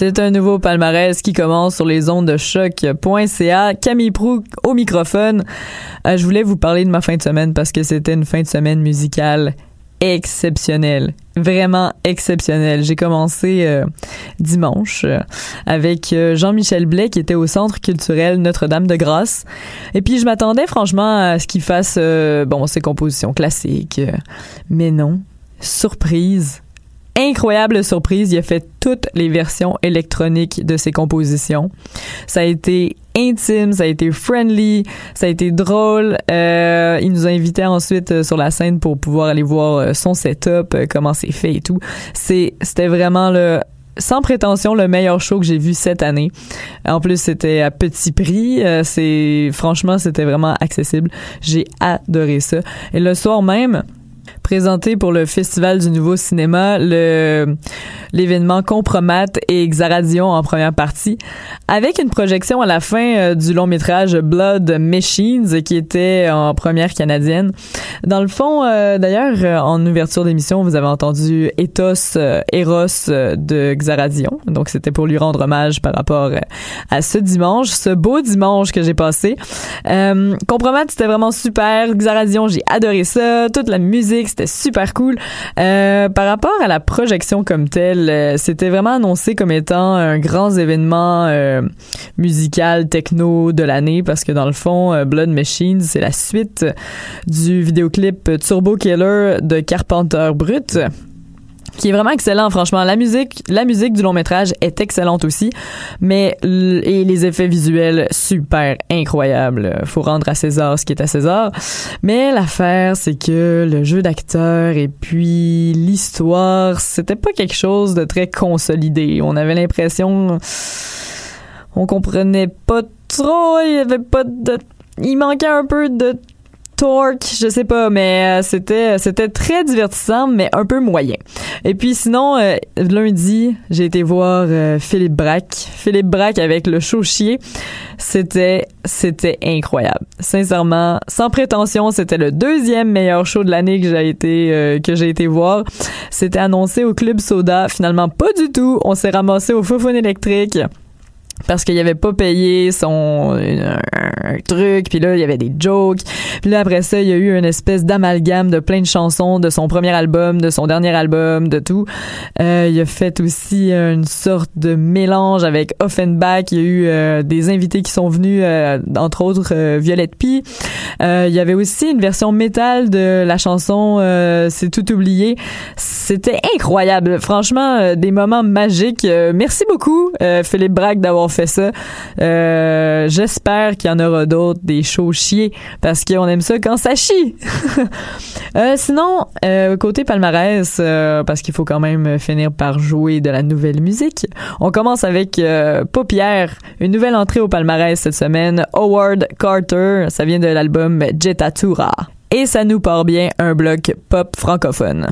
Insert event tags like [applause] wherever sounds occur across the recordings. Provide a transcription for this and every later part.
C'est un nouveau palmarès qui commence sur les ondes de choc.ca. Camille Prou au microphone. Euh, je voulais vous parler de ma fin de semaine parce que c'était une fin de semaine musicale exceptionnelle. Vraiment exceptionnelle. J'ai commencé euh, dimanche euh, avec Jean-Michel Blais qui était au Centre culturel Notre-Dame-de-Grâce. Et puis je m'attendais franchement à ce qu'il fasse bon ses compositions classiques. mais non. Surprise incroyable surprise. Il a fait toutes les versions électroniques de ses compositions. Ça a été intime, ça a été friendly, ça a été drôle. Euh, il nous a invités ensuite euh, sur la scène pour pouvoir aller voir euh, son setup, comment c'est fait et tout. C'est, c'était vraiment le sans prétention le meilleur show que j'ai vu cette année. En plus, c'était à petit prix. C'est franchement, c'était vraiment accessible. J'ai adoré ça. Et le soir même, présenté pour le Festival du Nouveau Cinéma, le l'événement Compromat et Xaradion en première partie, avec une projection à la fin euh, du long métrage Blood Machines qui était en première canadienne. Dans le fond, euh, d'ailleurs, euh, en ouverture d'émission, vous avez entendu Ethos Eros de Xaradion. Donc, c'était pour lui rendre hommage par rapport à ce dimanche, ce beau dimanche que j'ai passé. Euh, Compromat, c'était vraiment super. Xaradion, j'ai adoré ça. Toute la musique, c'était super cool. Euh, par rapport à la projection comme telle, euh, c'était vraiment annoncé comme étant un grand événement euh, musical techno de l'année parce que dans le fond, euh, Blood Machines, c'est la suite du vidéoclip Turbo Killer de Carpenter Brut qui est vraiment excellent franchement. La musique la musique du long métrage est excellente aussi mais et les effets visuels super incroyables. Faut rendre à César ce qui est à César. Mais l'affaire c'est que le jeu d'acteur et puis l'histoire c'était pas quelque chose de très consolidé. On avait l'impression on comprenait pas trop il y avait pas de il manquait un peu de torque, je sais pas, mais euh, c'était c'était très divertissant, mais un peu moyen. Et puis sinon, euh, lundi, j'ai été voir euh, Philippe Braque. Philippe Braque avec le show chier, c'était c'était incroyable. Sincèrement, sans prétention, c'était le deuxième meilleur show de l'année que j'ai été euh, que j'ai été voir. C'était annoncé au Club Soda, finalement pas du tout. On s'est ramassé au Fofone électrique parce qu'il avait pas payé son un, truc puis là il y avait des jokes. Puis là après ça il y a eu une espèce d'amalgame de plein de chansons de son premier album de son dernier album de tout. Euh, il a fait aussi une sorte de mélange avec Offenbach. Il y a eu euh, des invités qui sont venus euh, entre autres euh, Violette P Euh, il y avait aussi une version métal de la chanson c'est tout oublié. C'était incroyable. Franchement des moments magiques. Merci beaucoup Philippe Braque d'avoir fait ça. Euh, j'espère qu'il y en aura d'autres des shows chiés parce qu'on aime ça quand ça chie. [laughs] Euh, sinon euh, côté palmarès parce qu'il faut quand même finir par jouer de la nouvelle musique on commence avec Paupière une nouvelle entrée au palmarès cette semaine Howard Carter ça vient de l'album Jetatura. Et ça nous part bien un bloc pop francophone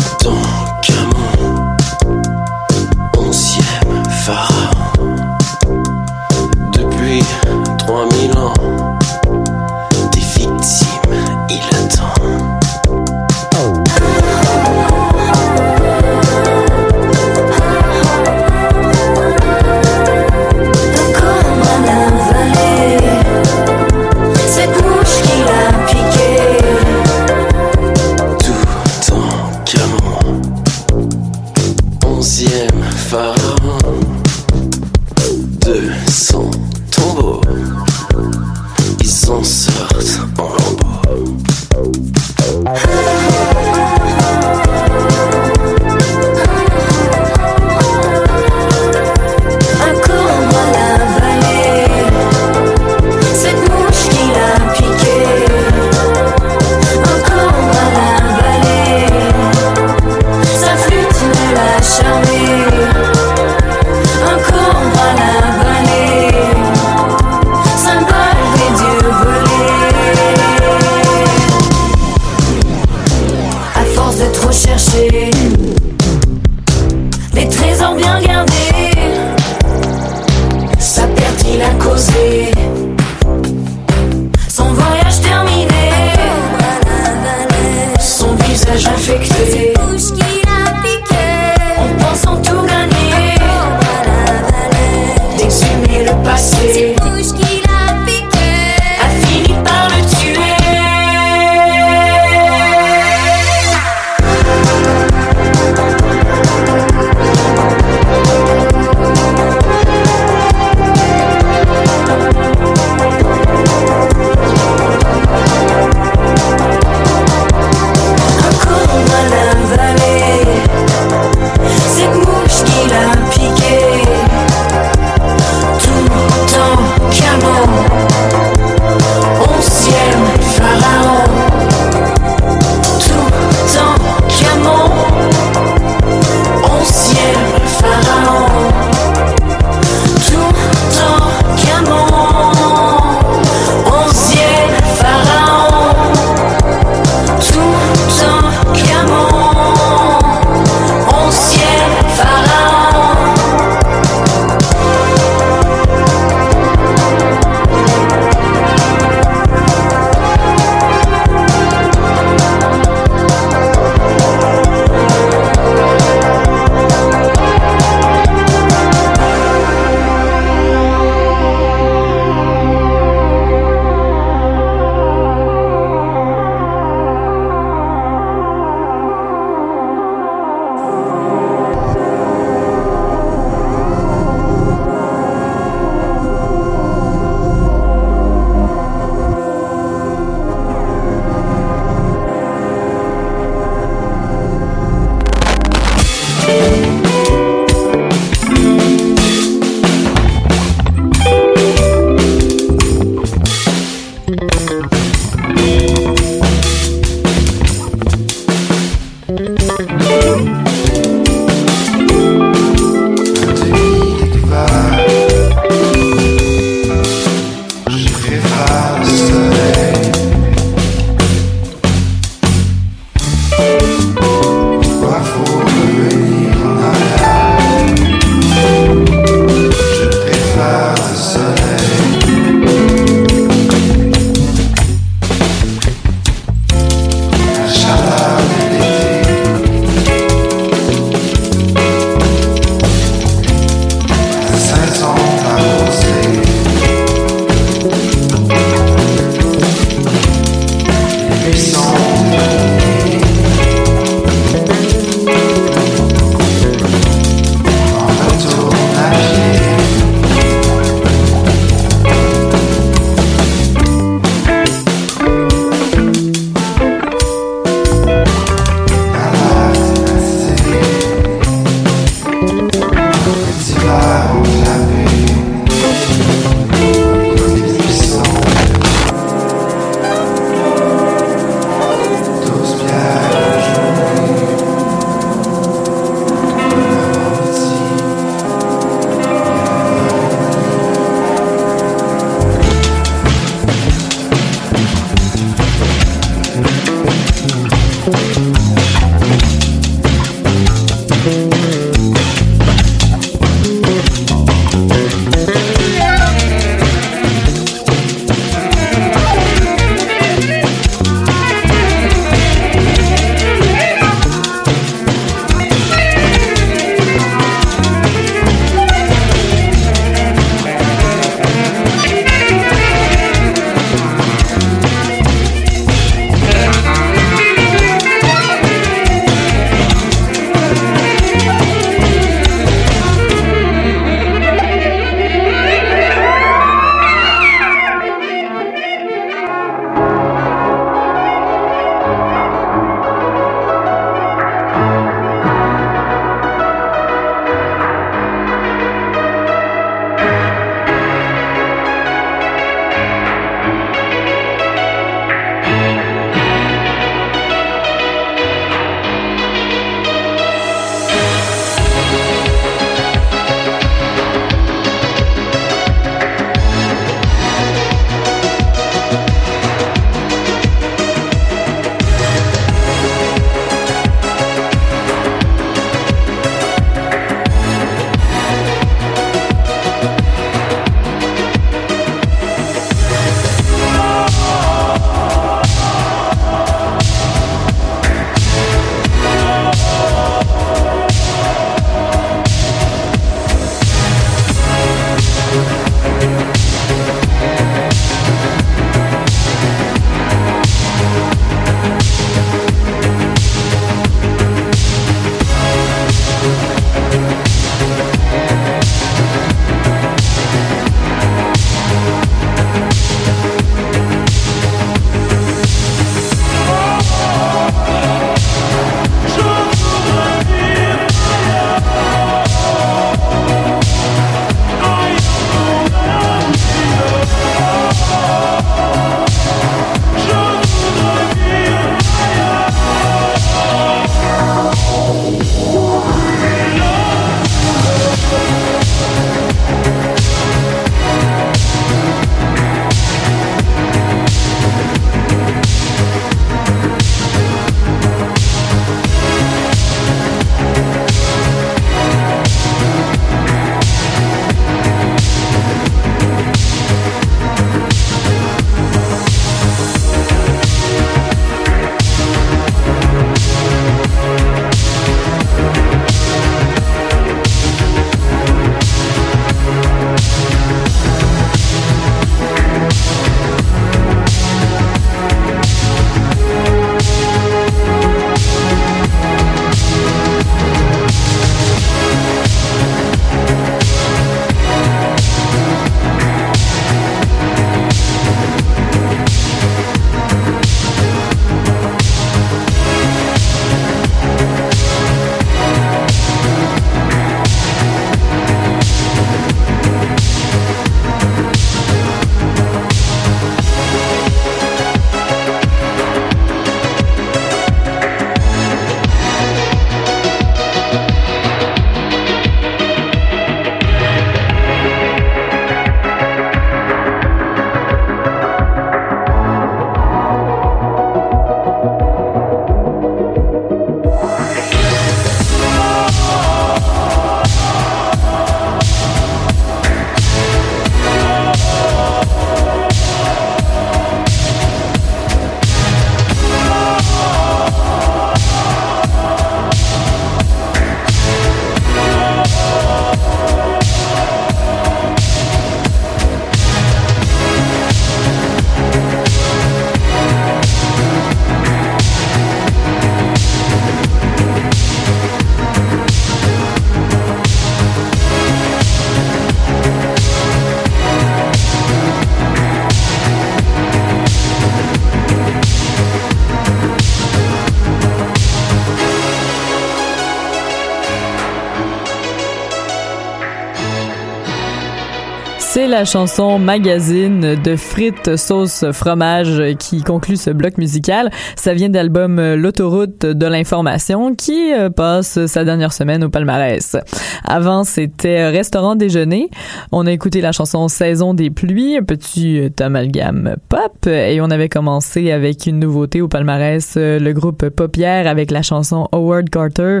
la chanson Magazine de Frites Sauce Fromage qui conclut ce bloc musical. Ça vient d'album L'autoroute de l'information qui euh, passe sa dernière semaine au palmarès. Avant, c'était Restaurant déjeuner. On a écouté la chanson Saison des pluies, un petit euh, amalgame pop et on avait commencé avec une nouveauté au palmarès, euh, le groupe Paupière avec la chanson Howard Carter.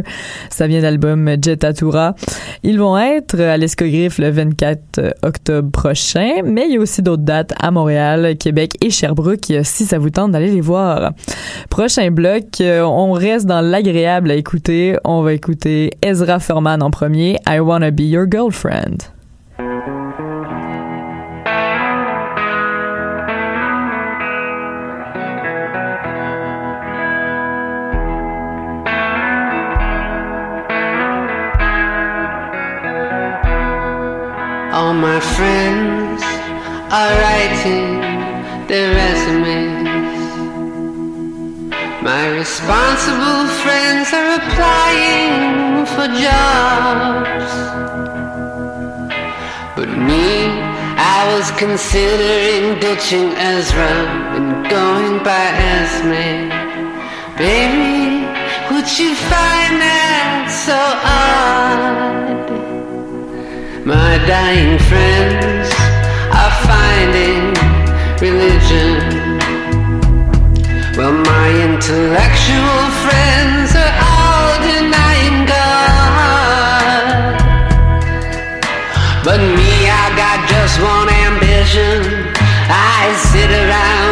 Ça vient d'album Jetatura. Ils vont être à l'Escogriffe le 24 octobre prochain, mais il y a aussi d'autres dates à Montréal, Québec et Sherbrooke si ça vous tente d'aller les voir. Prochain bloc, euh, on reste dans l'agréable à écouter. On va écouter Ezra Furman en premier, I Wanna Be Your Girlfriend. My friends are writing their resumes. My responsible friends are applying for jobs. But me, I was considering ditching Ezra and going by Esme. Baby, would you find that so odd? My dying friends are finding religion. Well, my intellectual friends are all denying God. But me, I got just one ambition. I sit around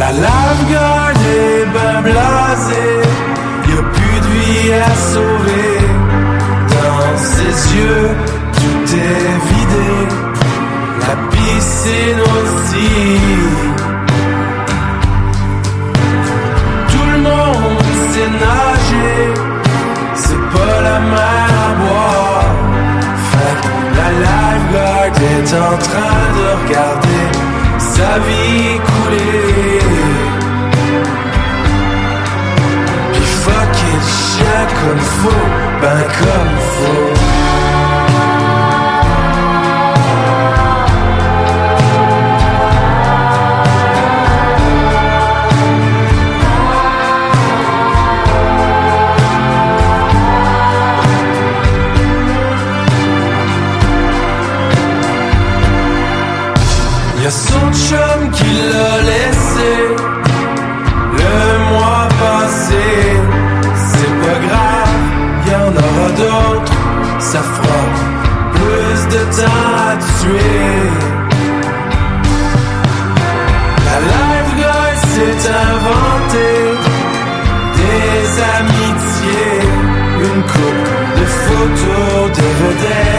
La lave-garde est ben blasée, y a plus de vie à sauver. Dans ses yeux, tout est vidé, la piscine aussi. Tout le monde sait nager, c'est pas la mer à boire. La lifeguard est en train de regarder sa vie couler. Puis fucking shit. comme faut, ben comme faut. Ça plus de temps à tuer. La life guy s'est inventé des amitiés, une coupe de photos de vedettes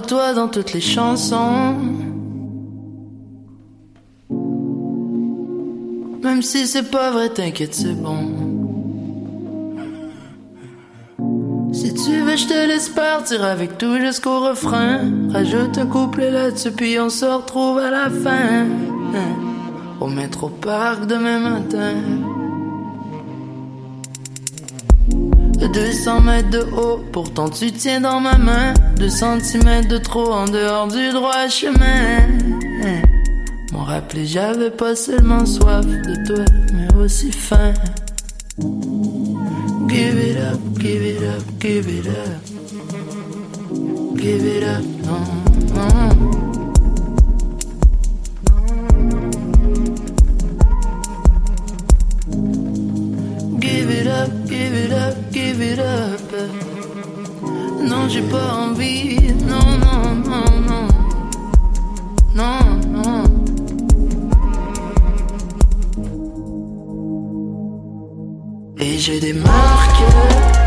toi dans toutes les chansons. Même si c'est pas vrai, t'inquiète, c'est bon. Si tu veux, je te laisse partir avec tout jusqu'au refrain. Rajoute un couplet là-dessus, puis on se retrouve à la fin. Au métro parc demain matin. 200 mètres de haut, pourtant tu tiens dans ma main. 2 centimètres de trop en dehors du droit chemin. M'ont rappelé, j'avais pas seulement soif de toi, mais aussi faim. Give it up, give it up, give it up. Give it up, non. Give it up, give it up, give it up. Non, j'ai pas envie. Non, non, non, non. Non, non. Et j'ai des marques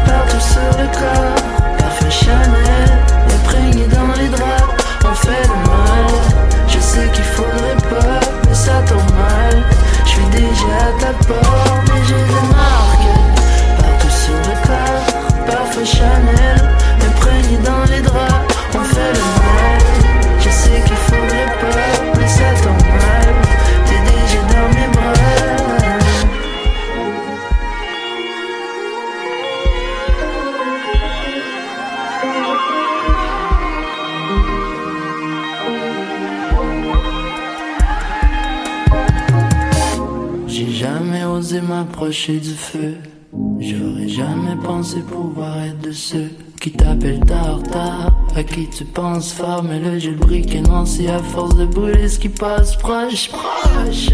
partout sur le corps. Parfum Chanel, imprégné dans les draps. On fait le mal. Je sais qu'il faudrait pas, mais ça tombe mal. Tu penses fort, mais le jeu brique et non, si à force de brûler ce qui passe proche, proche.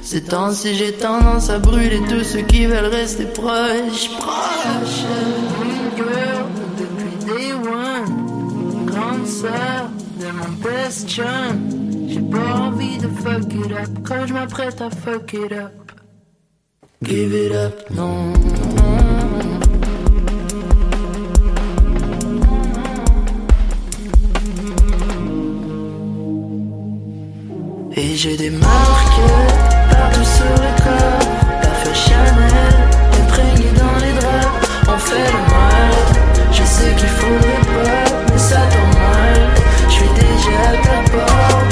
Ces temps-ci, j'ai tendance à brûler tous ceux qui veulent rester proches, proches. Girl depuis day one, grande sœur de mon best chum. J'ai pas envie de fuck it up quand je m'apprête à fuck it up. Give it up, non. Et j'ai des marques partout sur le corps, parfait Chanel, imprégné dans les draps. On fait le mal, je sais qu'il faudrait pas, mais ça tombe mal. Je suis déjà à ta porte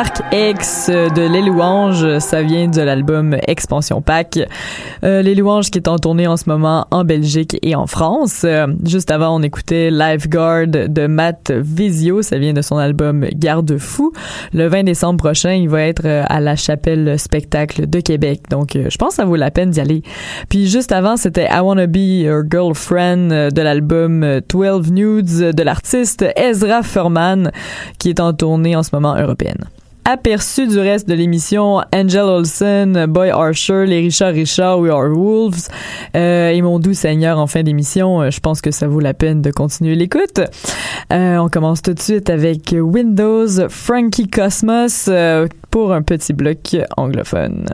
Parc X de Les Louanges, ça vient de l'album Expansion Pack. Euh, Les Louanges qui est en tournée en ce moment en Belgique et en France. Euh, juste avant, on écoutait Lifeguard de Matt Visio, ça vient de son album Garde-fou. Le 20 décembre prochain, il va être euh, à la Chapelle Spectacle de Québec. Donc, je pense que ça vaut la peine d'y aller. Puis juste avant, c'était I Wanna Be Your Girlfriend de l'album euh, 12 Nudes de l'artiste Ezra Furman qui est en tournée en ce moment européenne aperçu du reste de l'émission Angel Olsen, Boy Archer, les Richard Richard, We Are Wolves euh, et mon doux Seigneur en fin d'émission. Euh, Je pense que ça vaut la peine de continuer l'écoute. Euh, on commence tout de suite avec Windows, Frankie Cosmos pour un petit bloc anglophone.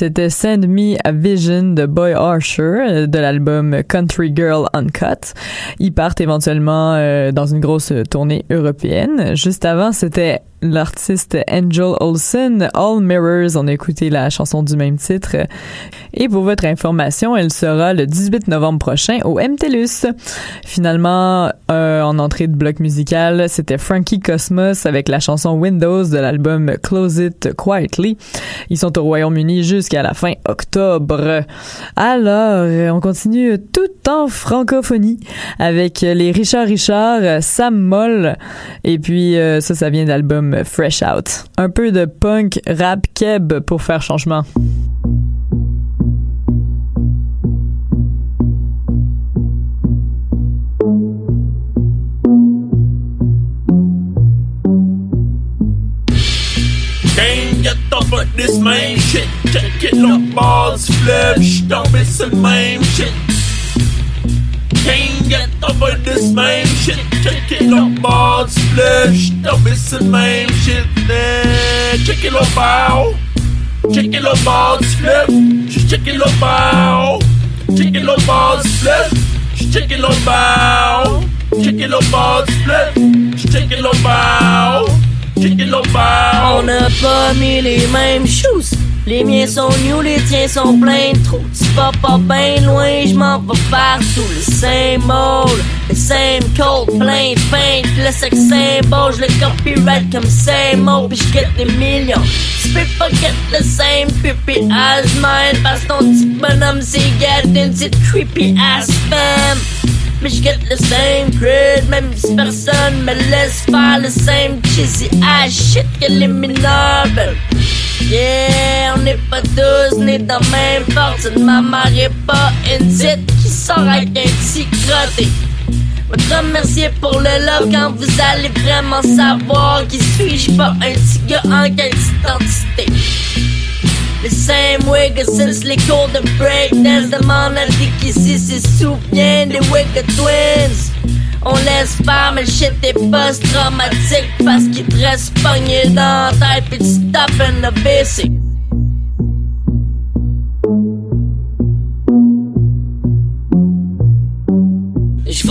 C'était Send Me a Vision de Boy Archer euh, de l'album Country Girl Uncut. Ils partent éventuellement euh, dans une grosse tournée européenne. Juste avant, c'était l'artiste Angel Olsen, All Mirrors. On a écouté la chanson du même titre. Et pour votre information, elle sera le 18 novembre prochain au MTLUS. Finalement, euh, en entrée de bloc musical, c'était Frankie Cosmos avec la chanson Windows de l'album Close It Quietly. Ils sont au Royaume-Uni jusqu'à la fin octobre. Alors, on continue tout en francophonie avec les Richard Richard, Sam Moll, et puis euh, ça, ça vient d'album Fresh Out. Un peu de punk, rap, keb pour faire changement. Over this main shit. Check it, look, balls, flesh, don't miss the main shit. Nah, check it, look, bow. Check it, look, balls, flip. Check it, look, bow. Check it, look, balls, flip. Check it, look, bow. Check it, look, balls, flip. Check it, look, bow. Check it, look, bow. On n'a pas mis les mêmes shoes. Les miens sont new, les tiens sont pleins trous. Tu vas pas bien loin, je m'en vais partout. Le same old, le same code, plein de pain. Le sex symbol, je le copyright comme same old, puis je des millions. Tu peux pas get the same creepy as mine, parce que ton petit bonhomme c'est get une petite creepy ass femme. Mais je get le same cred, même si personne me laisse faire le same cheesy ass shit que les mineurs. Yeah, on n'est pas tous nés dans même fortune. Ma mère est pas une petite qui sort avec un petit crotté. Me remercier pour le love quand vous allez vraiment savoir qui suis-je pas un petit gars en quelle identité. Le same way que since les cours de breakdance demande à dit qu'ici se souvient des Wicked Twins. On laisse faire, mais shit est post-traumatique parce qu'il te reste pogné dans la tête pis tu in the basic.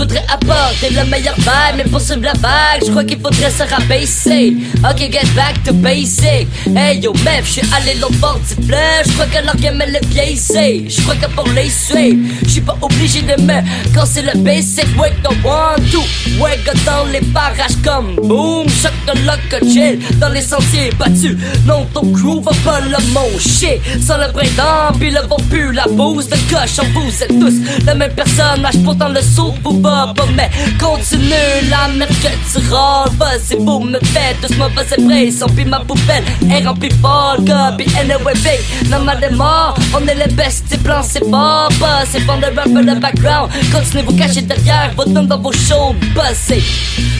Voudrais apporter le meilleur vibe, mais pour suivre la vague, je crois qu'il faudrait se rabaisser. Ok, get back to basic. Hey yo, meuf, je suis allé l'autre bord du fleuve, je crois que leur game elle est biaisée. Je crois que pour les suivre, je pas obligé de me quand c'est le basic. Wake the one, two, wake dans les barrages comme boom, choc de lock chill dans les sentiers battus. Non, ton crew va pas le shit Sans le brin puis le vent pue la bouse de coche. En vous êtes tous le même personnage, pourtant le saut vous pas, mais continue la merde que tu rôles. Vas-y, vous me faites tous mauvaises impressions, puis ma poubelle est remplie fort. Puis anyway, big, non, ma mort, on est les best, tes plans, c'est pas. C'est pas de rapper le background, continuez vous cacher derrière vos noms dans vos shows, buzzez.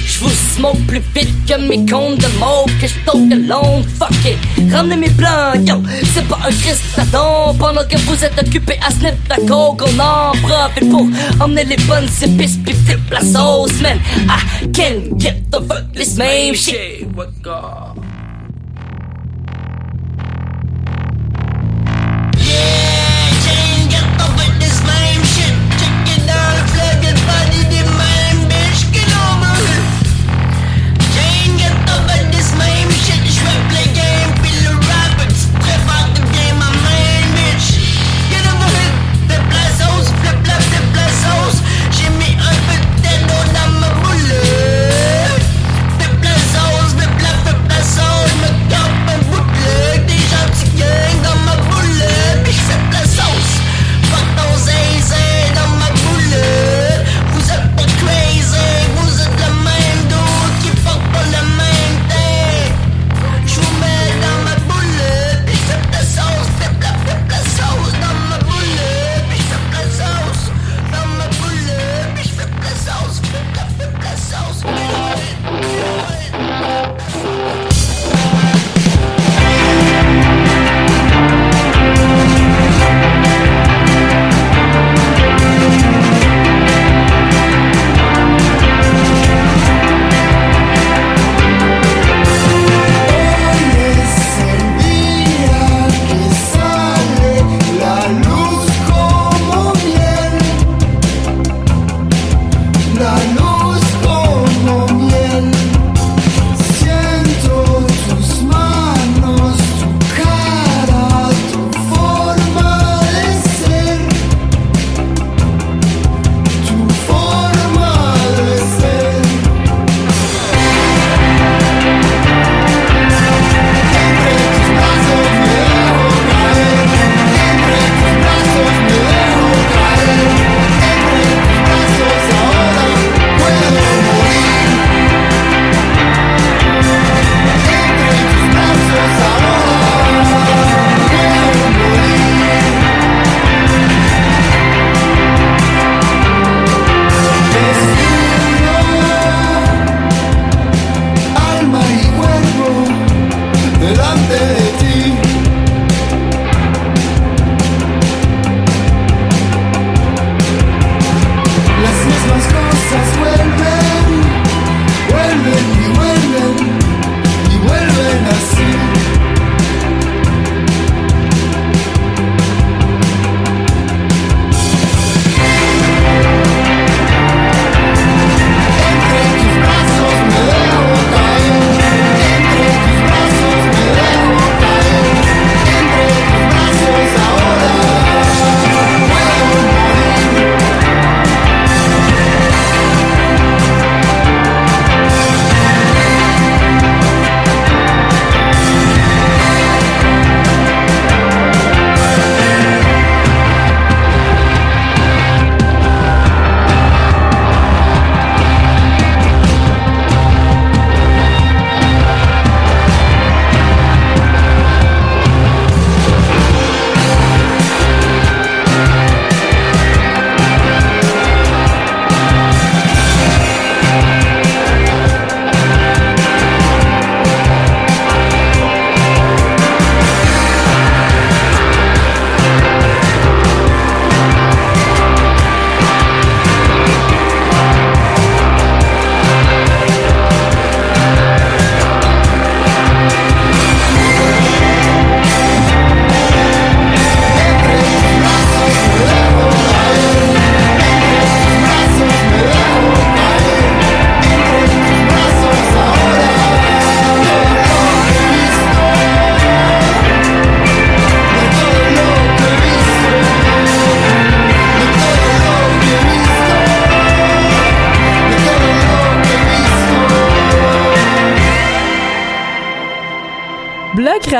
J'vous smoke plus vite que mes comptes de mauve, que j'taupe de long, fuck it. Ramenez mes plans, yo, c'est pas un Christadon. Pendant que vous êtes occupé à sniff la coke, on en profite pour emmener les bonnes épices, puis flip la sauce, man. I can't get the fuck this same shit. What God?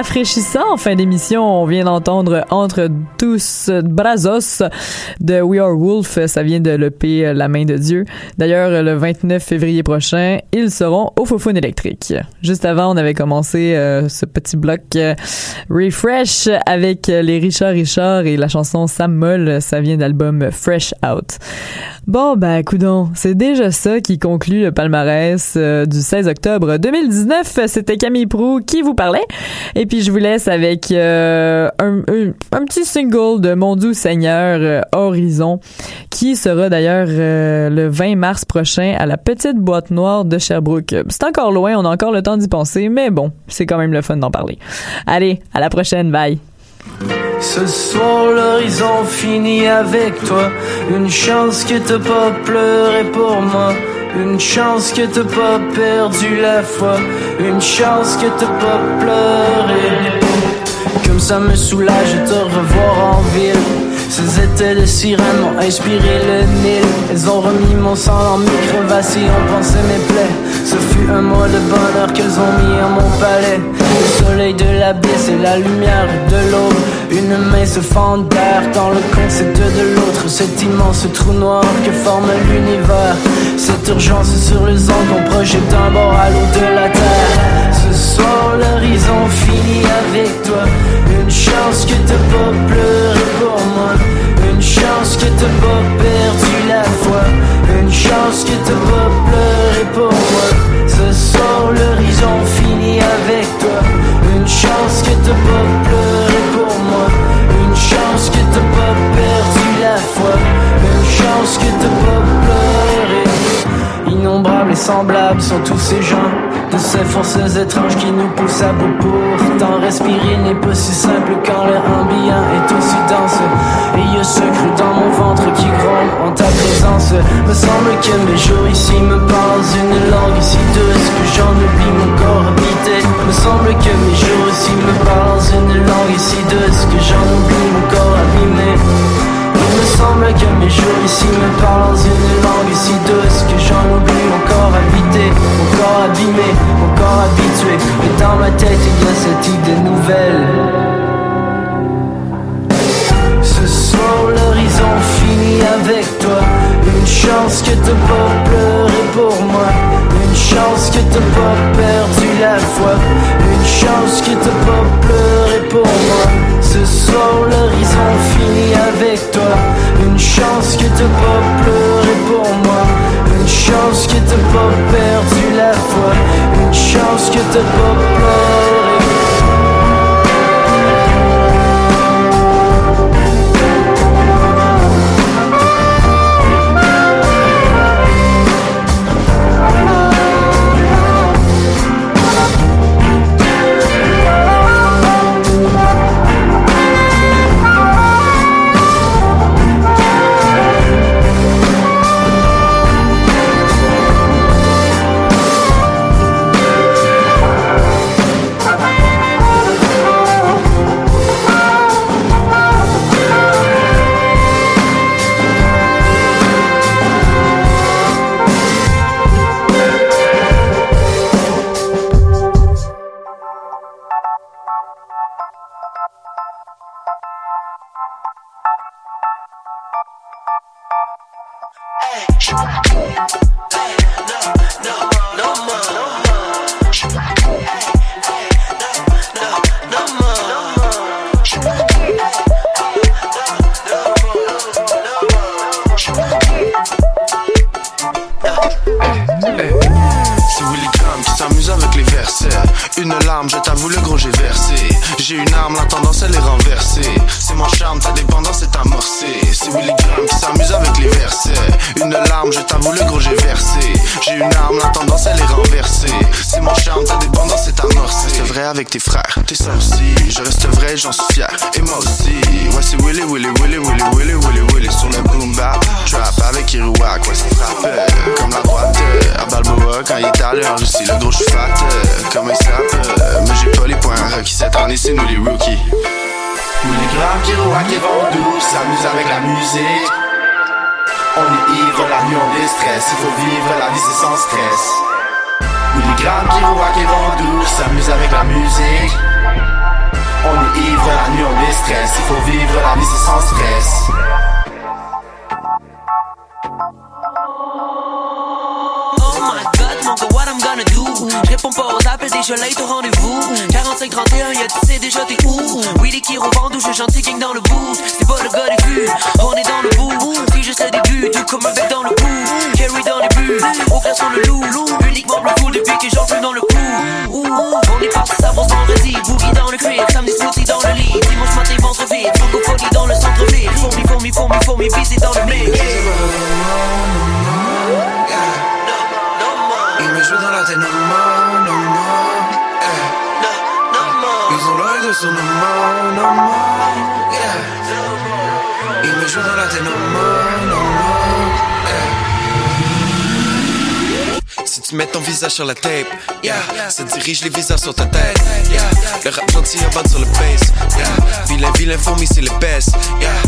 Jeff rafraîchissant en fin d'émission. On vient d'entendre Entre tous brazos de We Are Wolf. Ça vient de l'EP La main de Dieu. D'ailleurs, le 29 février prochain, ils seront au Fofone électrique. Juste avant, on avait commencé euh, ce petit bloc euh, Refresh avec les Richard Richard et la chanson Sam Moll. Ça vient d'album Fresh Out. Bon, ben, coudon, c'est déjà ça qui conclut le palmarès euh, du 16 octobre 2019. C'était Camille Prou qui vous parlait. Et puis, je vous laisse avec euh, un, petit single de Mon doux Seigneur, euh, Horizon, qui sera d'ailleurs euh, le 20 mars prochain à la Petite Boîte Noire de Sherbrooke. C'est encore loin, on a encore le temps d'y penser, mais bon, c'est quand même le fun d'en parler. Allez, à la prochaine, bye! Ce soir l'horizon finit avec toi Une chance que t'as pas pleuré pour moi Une chance que t'as pas perdu la foi. Une chance que t'as pas pleuré. Comme ça me soulage de te revoir en ville. Ces étés de sirènes m'ont inspiré le Nil. Elles ont remis mon sang en mes crevasses et ont pensé mes plaies. Ce fut un mois de bonheur qu'elles ont mis à mon palais. Le soleil de l'abysse et la lumière de l'aube. Une main se fend dans le concept de l'autre. Cet immense trou noir que forme l'univers Cette urgence sur les ondes qu'on projette d'un bord à l'autre de la terre. Ce soir l'horizon finit avec toi. Une chance que t'as pas pleuré pour moi. Une chance que t'as pas perdu la foi. Une chance que t'as pas pleuré pour moi. Ce soir l'horizon finit avec toi. Une chance que t'as pas pleuré pour moi. Une chance que t'as pas perdu la foi. Une chance que t'as semblables sont tous ces gens. De ces forces étranges qui nous poussent à bout Pourtant respirer n'est pas si simple quand l'air ambiant est aussi dense. Et y a ce cru dans mon ventre qui gronde en ta présence. Me semble que mes jours ici me parlent une langue si douce Que j'en oublie mon corps habité. Me semble que mes jours ici me parlent une langue si douce Que j'en oublie mon corps abîmé. Il me semble que mes jours ici me parlent une langue si douce Et dans ma tête il y a cette idée nouvelle. Ce soir l'horizon finit avec toi. Une chance que t'as pas pleuré pour moi. Une chance que t'as pas perdu la foi. Une chance que t'as pas pleuré pour moi. Ce soir l'horizon finit avec toi. Une chance que t'as pas pleuré pour moi. Une chance que t'as pas perdu la foi. Une chance que t'as pas pleuré. Une larme, je t'avoue, le gros j'ai versé. J'ai une arme, la tendance elle est renversée. C'est mon charme, ta dépendance est amorcée. C'est Willy Graham qui s'amuse avec les versets. Une larme, je t'avoue, le gros j'ai versé. J'ai une arme, la tendance elle est renversée. C'est mon charme, ta dépendance est amorcée. C'est vrai avec tes frères, tes sorties. Je reste vrai, j'en suis fier. Et moi aussi. Ouais, c'est Willy, Willy, Willy, Willy, Willy, Willy, Willy. Sur le boom bap, trap avec Irouac. Ouais, ça frappe comme la droite. À Balboa, quand il est allé en Russie, le gros je fat. Comme un sap. euh, Mais j'ai pas les points requis cette année, nous les rookies. Willy Graham qui roule qui vendou s'amuse avec la musique. On est ivre, la nuit on déstresse, il faut vivre la vie c'est sans stress. Willy Graham qui roule qui vendou s'amuse avec la musique. On est ivre, la nuit on déstresse Il faut vivre la vie c'est sans stress gars, what I'm gonna do? Je réponds pas aux appels, déjà late au rendez-vous. 45-31, y'a tu sais déjà t'es où? Oui, les revendent ou je gentil gang dans le bout. C'est pas le gars des vues, on est dans le bout. Si je sais début, tout comme un bec dans le cou. Carry dans les buts, au clair sur le loup. Uniquement bleu fou depuis que j'en fume dans le cou. On est parti ça pour vendredi, boogie dans le crib, samedi smoothie dans le lit. Dimanche matin, ventre vide, francophonie dans le centre-ville. Fourmi, fourmi, fourmi, fourmi, busy dans le mix. Dans la tête, no more, no more, yeah. Ils ont de son no more, no more, yeah. Il me joue dans la tête, no more, no more, yeah. Si tu mets ton visage sur la tape, yeah, ça dirige les visages sur ta tête, yeah. Le rap gentil abonne sur le bass, yeah. Vilain, vilain, fourmi, c'est le best, yeah.